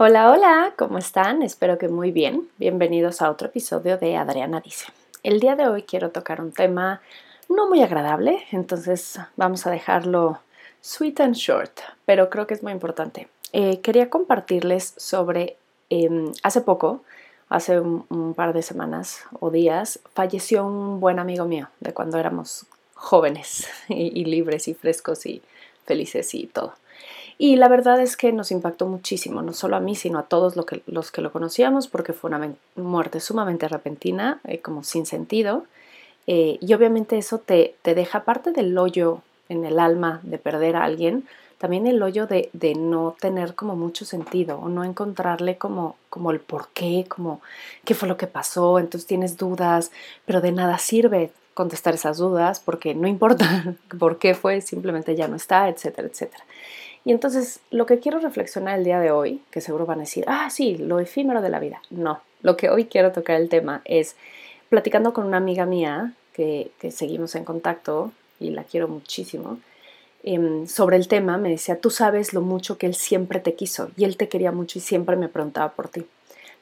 Hola, hola, ¿cómo están? Espero que muy bien. Bienvenidos a otro episodio de Adriana Dice. El día de hoy quiero tocar un tema no muy agradable, entonces vamos a dejarlo sweet and short, pero creo que es muy importante. Eh, quería compartirles sobre, em, hace poco, hace un, par de semanas o días, falleció un buen amigo mío de cuando éramos jóvenes y libres y frescos y felices y todo. Y la verdad es que nos impactó muchísimo, no solo a mí, sino a todos los que lo conocíamos, porque fue una muerte sumamente repentina, eh, como sin sentido. Eh, y obviamente eso te, te, deja parte del hoyo en el alma de perder a alguien, también el hoyo de, de, no tener como mucho sentido o no encontrarle como, como el por qué, como qué fue lo que pasó, entonces tienes dudas, pero de nada sirve contestar esas dudas porque no importa por qué fue, simplemente ya no está, etcétera, etcétera. Y entonces lo que quiero reflexionar el día de hoy, que seguro van a decir, ah, sí, lo efímero de la vida. No, lo que hoy quiero tocar el tema es platicando con una amiga mía que, seguimos en contacto y la quiero muchísimo. Em, sobre el tema me decía, tú sabes lo mucho que él siempre te quiso y él te quería mucho y siempre me preguntaba por ti.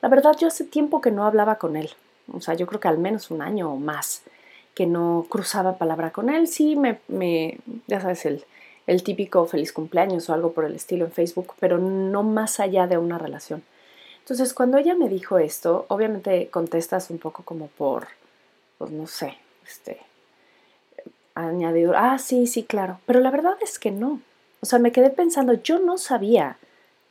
La verdad, yo hace tiempo que no hablaba con él, o sea, yo creo que al menos un año o más que no cruzaba palabra con él. Sí, me, me ya sabes, el, el típico feliz cumpleaños o algo por el estilo en Facebook, pero no más allá de una relación. Entonces, cuando ella me dijo esto, obviamente contestas un poco como por, pues no sé, este, añadido, ah, sí, sí, claro, pero la verdad es que no. O sea, me quedé pensando, yo no sabía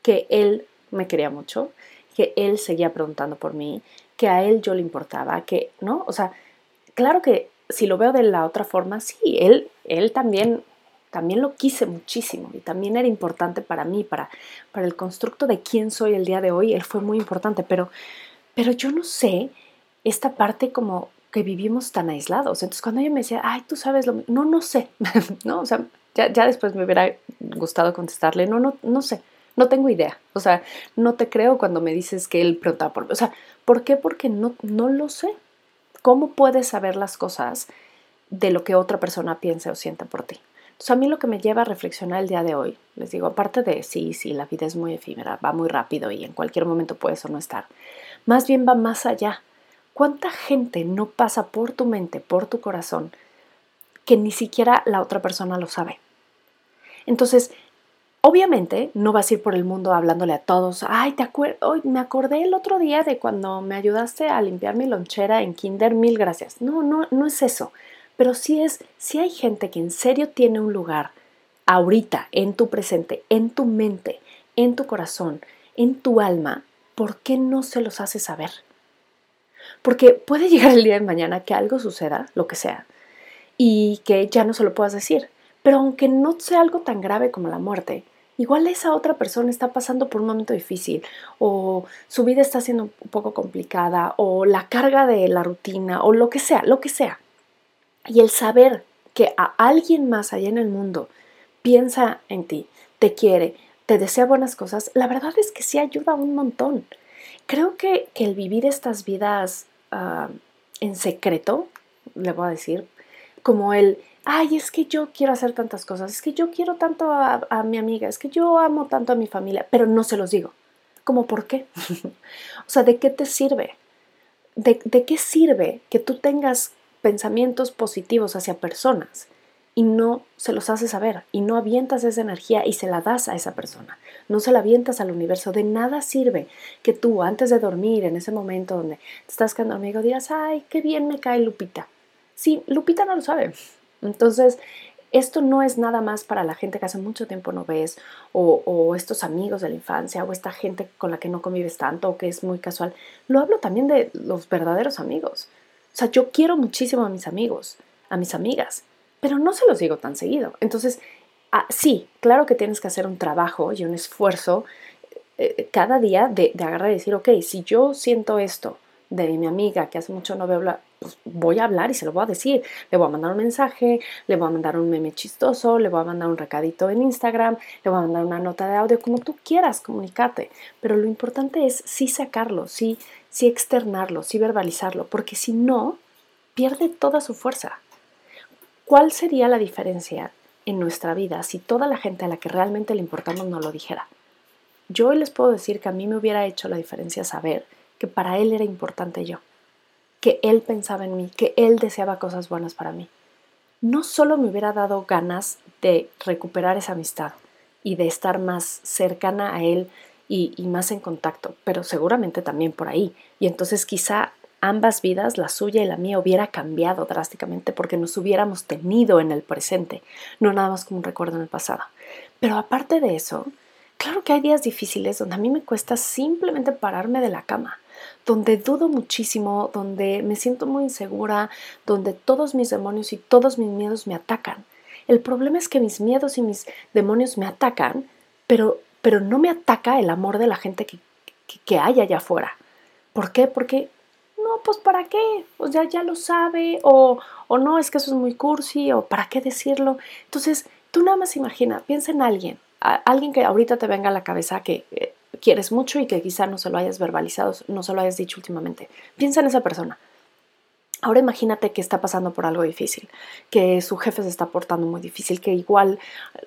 que él me quería mucho, que él seguía preguntando por mí, que a él yo le importaba, que, ¿no? O sea, claro que si lo veo de la otra forma, sí, él, él también también lo quise muchísimo y también era importante para mí, para, para el constructo de quién soy el día de hoy, él fue muy importante, pero, pero yo no sé esta parte como que vivimos tan aislados. Entonces cuando ella me decía, ay, tú sabes lo no, no sé, ¿no? O sea, ya, ya, después me hubiera gustado contestarle, no, no, no sé, no tengo idea. O sea, no te creo cuando me dices que él preguntaba por mí. O sea, ¿por qué? Porque no, no lo sé. ¿Cómo puedes saber las cosas de lo que otra persona piensa o siente por ti? A mí lo que me lleva a reflexionar el día de hoy, les digo, aparte de sí, sí, la vida es muy efímera, va muy rápido y en cualquier momento puedes o no estar, más bien va más allá. ¿Cuánta gente no pasa por tu mente, por tu corazón, que ni siquiera la otra persona lo sabe? Entonces, obviamente no vas a ir por el mundo hablándole a todos, ay, te acuerdo, me acordé el otro día de cuando me ayudaste a limpiar mi lonchera en Kinder, mil gracias. No, no, no es eso. Pero si es, si hay gente que en serio tiene un lugar ahorita, en tu presente, en tu mente, en tu corazón, en tu alma, ¿por qué no se los hace saber? Porque puede llegar el día de mañana que algo suceda, lo que sea, y que ya no se lo puedas decir. Pero aunque no sea algo tan grave como la muerte, igual esa otra persona está pasando por un momento difícil, o su vida está siendo un poco complicada, o la carga de la rutina, o lo que sea, lo que sea. Y el saber que a alguien más allá en el mundo piensa en ti, te quiere, te desea buenas cosas, la verdad es que sí ayuda un montón. Creo que, el vivir estas vidas ah, en secreto, le voy a decir, como el, ay, es que yo quiero hacer tantas cosas, es que yo quiero tanto a, mi amiga, es que yo amo tanto a mi familia, pero no se los digo. ¿Cómo por qué? o sea, ¿de qué te sirve? ¿De, ¿De qué sirve que tú tengas pensamientos positivos hacia personas y no se los haces saber y no avientas esa energía y se la das a esa persona. No se la avientas al universo. De nada sirve que tú antes de dormir, en ese momento donde te estás quedando amigo, digas, ay, qué bien me cae Lupita. Sí, Lupita no lo sabe. Entonces, esto no es nada más para la gente que hace mucho tiempo no ves, o, o, estos amigos de la infancia, o esta gente con la que no convives tanto, o que es muy casual. Lo hablo también de los verdaderos amigos. O sea, yo quiero muchísimo a mis amigos, a mis amigas, pero no se los digo tan seguido. Entonces, ah, sí, claro que tienes que hacer un trabajo y un esfuerzo eh, cada día de, agarrar y decir, ok, si yo siento esto de mi amiga que hace mucho no veo, pues voy a hablar y se lo voy a decir. Le voy a mandar un mensaje, le voy a mandar un meme chistoso, le voy a mandar un recadito en Instagram, le voy a mandar una nota de audio, como tú quieras comunicarte. Pero lo importante es sí sacarlo, sí, sí externarlo, sí verbalizarlo, porque si no, pierde toda su fuerza. ¿Cuál sería la diferencia en nuestra vida si toda la gente a la que realmente le importamos no lo dijera? yo hoy les puedo decir que a mí me hubiera hecho la diferencia saber que para él era importante yo, que él pensaba en mí, que él deseaba cosas buenas para mí. No solo me hubiera dado ganas de recuperar esa amistad y de estar más cercana a él y, más en contacto, pero seguramente también por ahí. Y entonces quizá ambas vidas, la suya y la mía, hubiera cambiado drásticamente porque nos hubiéramos tenido en el presente, no nada más como un recuerdo en el pasado. Pero aparte de eso, claro que hay días difíciles donde a mí me cuesta simplemente pararme de la cama, donde dudo muchísimo, donde me siento muy insegura, donde todos mis demonios y todos mis miedos me atacan. El problema es que mis miedos y mis demonios me atacan, pero, pero no me ataca el amor de la gente que, que hay allá afuera. ¿Por qué? Porque no, pues ¿para qué? O sea, ya lo sabe, o, o no, es que eso es muy cursi, o ¿para qué decirlo? Entonces, tú nada más imagina, piensa en alguien, alguien que ahorita te venga a la cabeza que quieres mucho y que quizá no se lo hayas verbalizado, no se lo hayas dicho últimamente. Piensa en esa persona. Ahora imagínate que está pasando por algo difícil, que su jefe se está portando muy difícil, que igual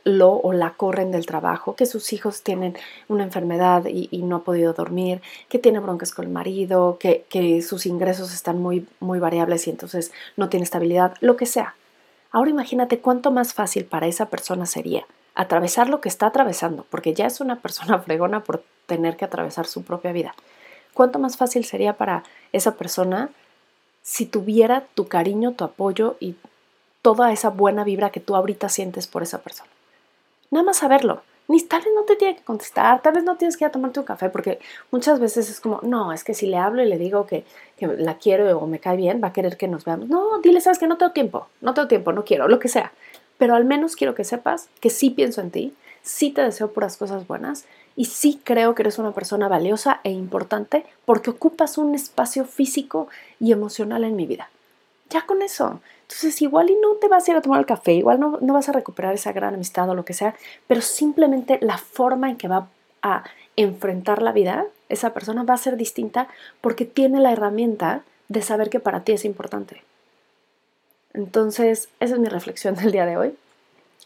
lo o la corren del trabajo, que sus hijos tienen una enfermedad y, no ha podido dormir, que tiene broncas con el marido, que, que sus ingresos están muy, muy variables y entonces no tiene estabilidad, lo que sea. Ahora imagínate cuánto más fácil para esa persona sería atravesar lo que está atravesando, porque ya es una persona fregona por tener que atravesar su propia vida. ¿Cuánto más fácil sería para esa persona si tuviera tu cariño, tu apoyo y toda esa buena vibra que tú ahorita sientes por esa persona. Nada más saberlo. Ni tal vez no te tiene que contestar, tal vez no tienes que ir a tomarte un café, porque muchas veces es como, no, es que si le hablo y le digo que, que la quiero o me cae bien, va a querer que nos veamos. No, dile, sabes que no tengo tiempo, no tengo tiempo, no quiero, lo que sea. Pero al menos quiero que sepas que sí pienso en ti, sí te deseo puras cosas buenas y sí creo que eres una persona valiosa e importante porque ocupas un espacio físico y emocional en mi vida. Ya con eso. Entonces igual y no te vas a ir a tomar el café, igual no, no vas a recuperar esa gran amistad o lo que sea, pero simplemente la forma en que va a enfrentar la vida, esa persona va a ser distinta porque tiene la herramienta de saber que para ti es importante. Entonces, esa es mi reflexión del día de hoy.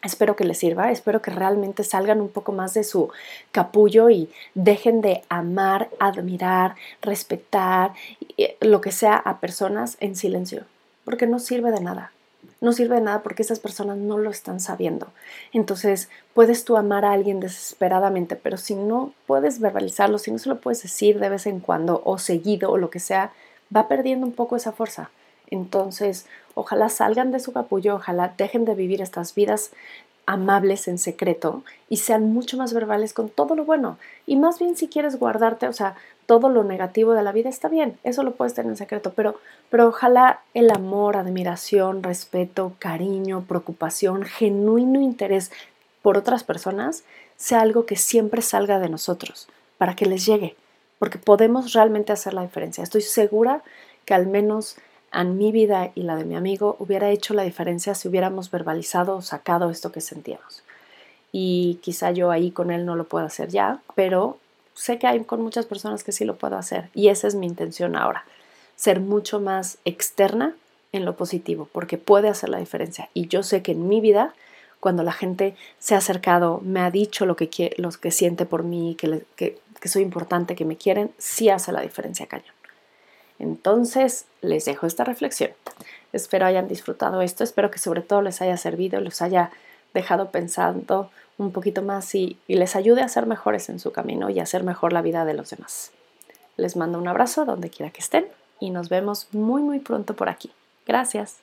Espero que les sirva, espero que realmente salgan un poco más de su capullo y dejen de amar, admirar, respetar, eh, lo que sea a personas en silencio, porque no sirve de nada. No sirve de nada porque esas personas no lo están sabiendo. Entonces, puedes tú amar a alguien desesperadamente, pero si no puedes verbalizarlo, si no se lo puedes decir de vez en cuando o seguido o lo que sea, va perdiendo un poco esa fuerza. Entonces, ojalá salgan de su capullo, ojalá dejen de vivir estas vidas amables en secreto y sean mucho más verbales con todo lo bueno. Y más bien si quieres guardarte, o sea, todo lo negativo de la vida está bien, eso lo puedes tener en secreto, pero, pero ojalá el amor, admiración, respeto, cariño, preocupación, genuino interés por otras personas sea algo que siempre salga de nosotros para que les llegue, porque podemos realmente hacer la diferencia. Estoy segura que al menos en mi vida y la de mi amigo hubiera hecho la diferencia si hubiéramos verbalizado o sacado esto que sentíamos. Y quizá yo ahí con él no lo pueda hacer ya, pero sé que hay con muchas personas que sí lo puedo hacer. Y esa es mi intención ahora, ser mucho más externa en lo positivo, porque puede hacer la diferencia. Y yo sé que en mi vida, cuando la gente se ha acercado, me ha dicho lo que, quiere, que siente por mí, que, que, que soy importante, que me quieren, sí hace la diferencia cañón. Entonces, les dejo esta reflexión. Espero hayan disfrutado esto, espero que sobre todo les haya servido, los haya dejado pensando un poquito más y, les ayude a ser mejores en su camino y a hacer mejor la vida de los demás. Les mando un abrazo donde quiera que estén y nos vemos muy muy pronto por aquí. Gracias.